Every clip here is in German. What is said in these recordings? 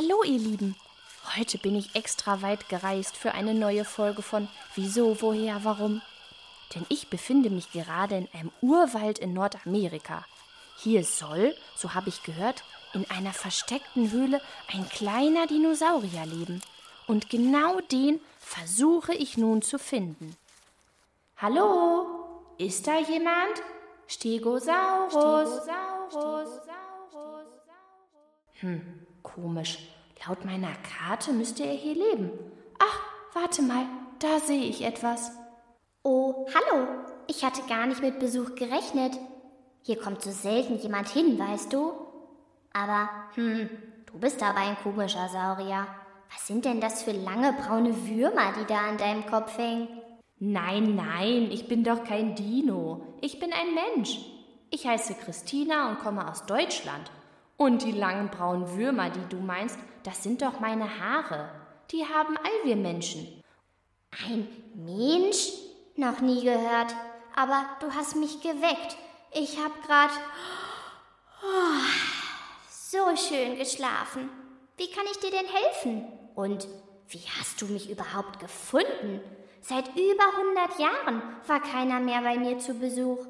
Hallo ihr Lieben. Heute bin ich extra weit gereist für eine neue Folge von Wieso, woher, warum. Denn ich befinde mich gerade in einem Urwald in Nordamerika. Hier soll, so habe ich gehört, in einer versteckten Höhle ein kleiner Dinosaurier leben. Und genau den versuche ich nun zu finden. Hallo? Ist da jemand? Stegosaurus. Stegosaurus. Hm, komisch. Laut meiner Karte müsste er hier leben. Ach, warte mal, da sehe ich etwas. Oh, hallo. Ich hatte gar nicht mit Besuch gerechnet. Hier kommt so selten jemand hin, weißt du? Aber, hm, du bist aber ein komischer Saurier. Was sind denn das für lange braune Würmer, die da an deinem Kopf hängen? Nein, nein, ich bin doch kein Dino. Ich bin ein Mensch. Ich heiße Christina und komme aus Deutschland. Und die langen braunen Würmer, die du meinst, das sind doch meine Haare. Die haben all wir Menschen. Ein Mensch? Noch nie gehört. Aber du hast mich geweckt. Ich hab grad oh, so schön geschlafen. Wie kann ich dir denn helfen? Und wie hast du mich überhaupt gefunden? Seit über 100 Jahren war keiner mehr bei mir zu Besuch.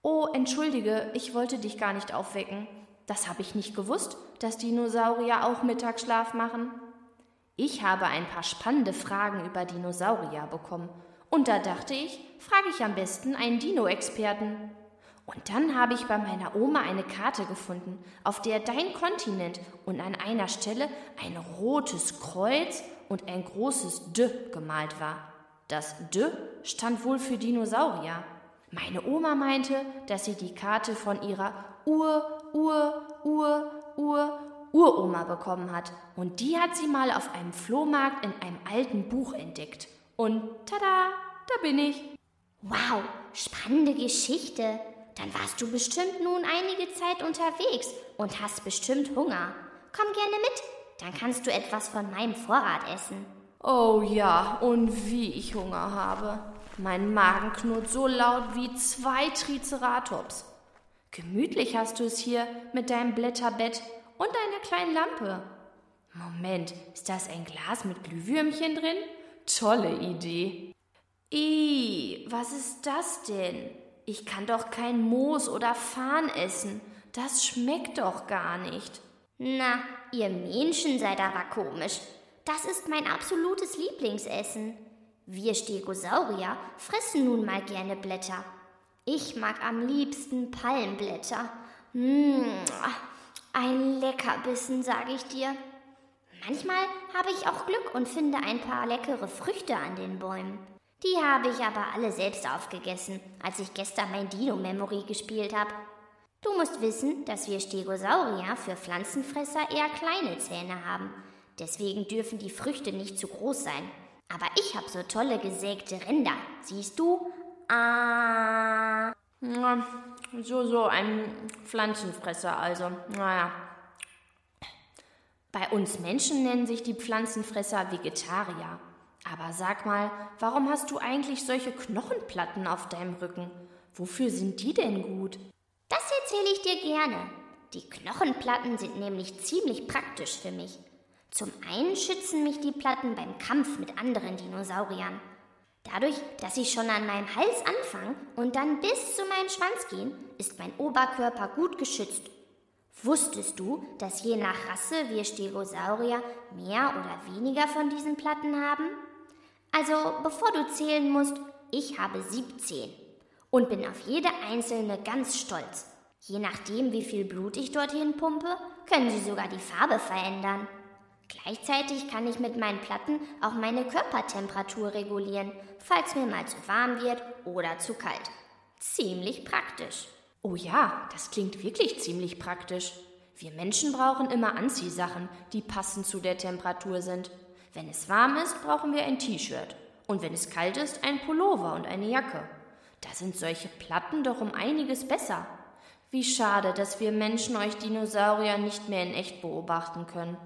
Oh, entschuldige, ich wollte dich gar nicht aufwecken. Das habe ich nicht gewusst, dass Dinosaurier auch Mittagsschlaf machen. Ich habe ein paar spannende Fragen über Dinosaurier bekommen. Und da dachte ich, frage ich am besten einen Dino-Experten. Und dann habe ich bei meiner Oma eine Karte gefunden, auf der dein Kontinent und an einer Stelle ein rotes Kreuz und ein großes D gemalt war. Das D stand wohl für Dinosaurier. Meine Oma meinte, dass sie die Karte von ihrer Ur, Ur, Ur, Ur, Uroma bekommen hat. Und die hat sie mal auf einem Flohmarkt in einem alten Buch entdeckt. Und tada, da bin ich. Wow, spannende Geschichte. Dann warst du bestimmt nun einige Zeit unterwegs und hast bestimmt Hunger. Komm gerne mit, dann kannst du etwas von meinem Vorrat essen. Oh ja, und wie ich Hunger habe. Mein Magen knurrt so laut wie zwei Triceratops. Gemütlich hast du es hier mit deinem Blätterbett und deiner kleinen Lampe. Moment, ist das ein Glas mit Glühwürmchen drin? Tolle Idee. Ih, was ist das denn? Ich kann doch kein Moos oder Farn essen. Das schmeckt doch gar nicht. Na, ihr Menschen seid aber komisch. Das ist mein absolutes Lieblingsessen. Wir Stegosaurier fressen nun mal gerne Blätter. Ich mag am liebsten Palmblätter. Mmh, ein Leckerbissen, sage ich dir. Manchmal habe ich auch Glück und finde ein paar leckere Früchte an den Bäumen. Die habe ich aber alle selbst aufgegessen, als ich gestern mein Dino-Memory gespielt habe. Du musst wissen, dass wir Stegosaurier für Pflanzenfresser eher kleine Zähne haben. Deswegen dürfen die Früchte nicht zu groß sein. Aber ich habe so tolle gesägte Ränder. Siehst du? Ah. So, so ein Pflanzenfresser also. Naja. Bei uns Menschen nennen sich die Pflanzenfresser Vegetarier. Aber sag mal, warum hast du eigentlich solche Knochenplatten auf deinem Rücken? Wofür sind die denn gut? Das erzähle ich dir gerne. Die Knochenplatten sind nämlich ziemlich praktisch für mich. Zum einen schützen mich die Platten beim Kampf mit anderen Dinosauriern. Dadurch, dass sie schon an meinem Hals anfangen und dann bis zu meinem Schwanz gehen, ist mein Oberkörper gut geschützt. Wusstest du, dass je nach Rasse wir Stegosaurier mehr oder weniger von diesen Platten haben? Also, bevor du zählen musst, ich habe 17 und bin auf jede einzelne ganz stolz. Je nachdem, wie viel Blut ich dorthin pumpe, können sie sogar die Farbe verändern. Gleichzeitig kann ich mit meinen Platten auch meine Körpertemperatur regulieren, falls mir mal zu warm wird oder zu kalt. Ziemlich praktisch. Oh ja, das klingt wirklich ziemlich praktisch. Wir Menschen brauchen immer Anziehsachen, die passend zu der Temperatur sind. Wenn es warm ist, brauchen wir ein T-Shirt. Und wenn es kalt ist, ein Pullover und eine Jacke. Da sind solche Platten doch um einiges besser. Wie schade, dass wir Menschen euch Dinosaurier nicht mehr in echt beobachten können.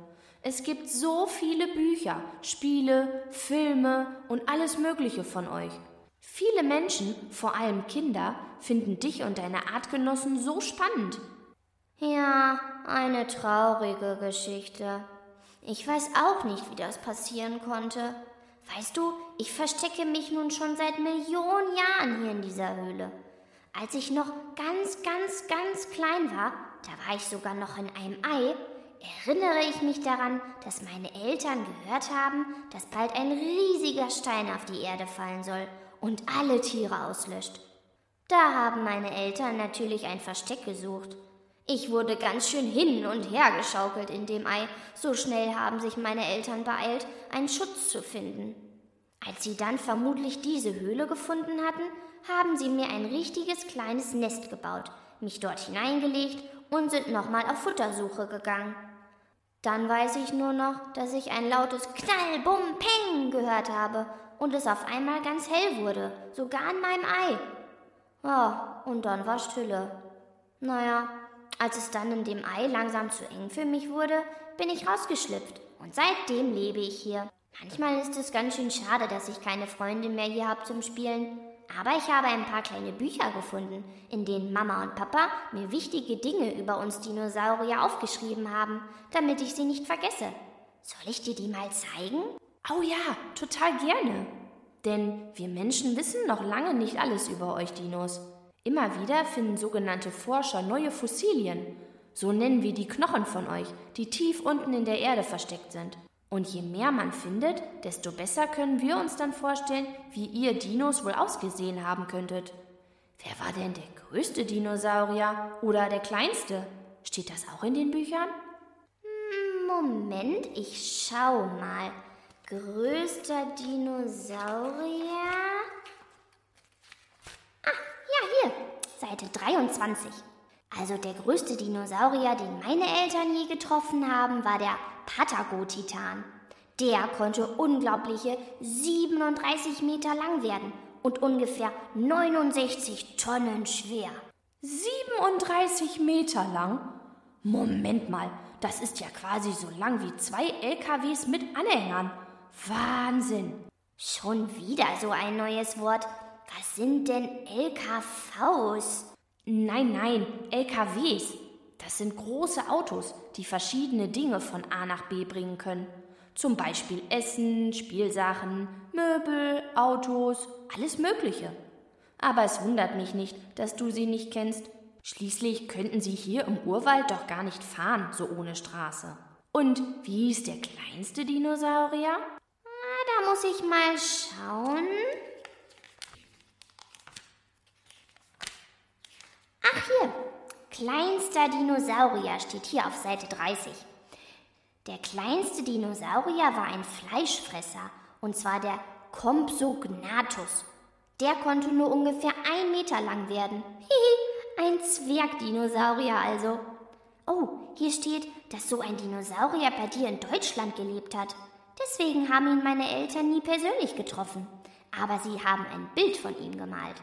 Es gibt so viele Bücher, Spiele, Filme und alles Mögliche von euch. Viele Menschen, vor allem Kinder, finden dich und deine Artgenossen so spannend. Ja, eine traurige Geschichte. Ich weiß auch nicht, wie das passieren konnte. Weißt du, ich verstecke mich nun schon seit Millionen Jahren hier in dieser Höhle. Als ich noch ganz, ganz, ganz klein war, da war ich sogar noch in einem Ei, erinnere ich mich daran, dass meine Eltern gehört haben, dass bald ein riesiger Stein auf die Erde fallen soll und alle Tiere auslöscht. Da haben meine Eltern natürlich ein Versteck gesucht. Ich wurde ganz schön hin und her geschaukelt in dem Ei, so schnell haben sich meine Eltern beeilt, einen Schutz zu finden. Als sie dann vermutlich diese Höhle gefunden hatten, haben sie mir ein richtiges kleines Nest gebaut, mich dort hineingelegt und sind nochmal auf Futtersuche gegangen. Dann weiß ich nur noch, dass ich ein lautes Knall, Bum, Peng gehört habe und es auf einmal ganz hell wurde, sogar an meinem Ei. Ja, und dann war Stille. Naja, als es dann in dem Ei langsam zu eng für mich wurde, bin ich rausgeschlüpft und seitdem lebe ich hier. Manchmal ist es ganz schön schade, dass ich keine Freunde mehr hier habe zum Spielen. Aber ich habe ein paar kleine Bücher gefunden, in denen Mama und Papa mir wichtige Dinge über uns Dinosaurier aufgeschrieben haben, damit ich sie nicht vergesse. Soll ich dir die mal zeigen? Oh ja, total gerne. Denn wir Menschen wissen noch lange nicht alles über euch Dinos. Immer wieder finden sogenannte Forscher neue Fossilien. So nennen wir die Knochen von euch, die tief unten in der Erde versteckt sind. Und je mehr man findet, desto besser können wir uns dann vorstellen, wie ihr Dinos wohl ausgesehen haben könntet. Wer war denn der größte Dinosaurier oder der kleinste? Steht das auch in den Büchern? Moment, ich schau mal. Größter Dinosaurier? Ah, ja, hier, Seite 23. Also der größte Dinosaurier, den meine Eltern je getroffen haben, war der Patago-Titan. Der konnte unglaubliche 37 Meter lang werden und ungefähr 69 Tonnen schwer. 37 Meter lang? Moment mal, das ist ja quasi so lang wie zwei LKWs mit Anhängern. Wahnsinn! Schon wieder so ein neues Wort. Was sind denn LKVs? Nein, nein, LKWs. Das sind große Autos, die verschiedene Dinge von A nach B bringen können. Zum Beispiel Essen, Spielsachen, Möbel, Autos, alles Mögliche. Aber es wundert mich nicht, dass du sie nicht kennst. Schließlich könnten sie hier im Urwald doch gar nicht fahren, so ohne Straße. Und wie hieß der kleinste Dinosaurier? Ah, da muss ich mal schauen. Ach hier, kleinster Dinosaurier steht hier auf Seite 30. Der kleinste Dinosaurier war ein Fleischfresser, und zwar der Compsognathus. Der konnte nur ungefähr ein Meter lang werden. Hihi, ein Zwergdinosaurier also. Oh, hier steht, dass so ein Dinosaurier bei dir in Deutschland gelebt hat. Deswegen haben ihn meine Eltern nie persönlich getroffen. Aber sie haben ein Bild von ihm gemalt.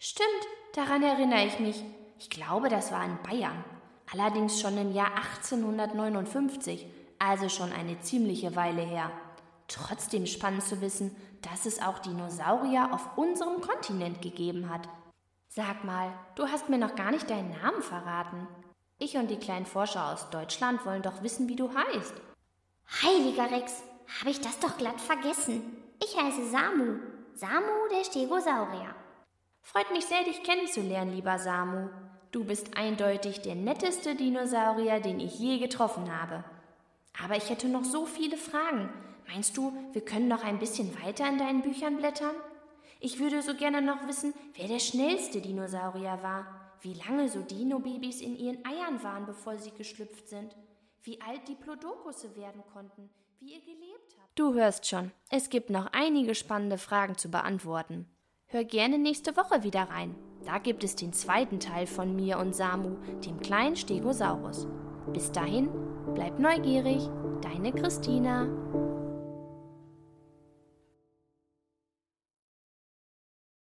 Stimmt, daran erinnere ich mich. Ich glaube, das war in Bayern. Allerdings schon im Jahr 1859, also schon eine ziemliche Weile her. Trotzdem spannend zu wissen, dass es auch Dinosaurier auf unserem Kontinent gegeben hat. Sag mal, du hast mir noch gar nicht deinen Namen verraten. Ich und die kleinen Forscher aus Deutschland wollen doch wissen, wie du heißt. Heiliger Rex, habe ich das doch glatt vergessen. Ich heiße Samu. Samu der Stegosaurier. Freut mich sehr, dich kennenzulernen, lieber Samu. Du bist eindeutig der netteste Dinosaurier, den ich je getroffen habe. Aber ich hätte noch so viele Fragen. Meinst du, wir können noch ein bisschen weiter in deinen Büchern blättern? Ich würde so gerne noch wissen, wer der schnellste Dinosaurier war, wie lange so Dino-Babys in ihren Eiern waren, bevor sie geschlüpft sind, wie alt die Plodokusse werden konnten, wie ihr gelebt habt. Du hörst schon, es gibt noch einige spannende Fragen zu beantworten. Hör gerne nächste Woche wieder rein. Da gibt es den zweiten Teil von mir und Samu, dem kleinen Stegosaurus. Bis dahin, bleib neugierig, deine Christina.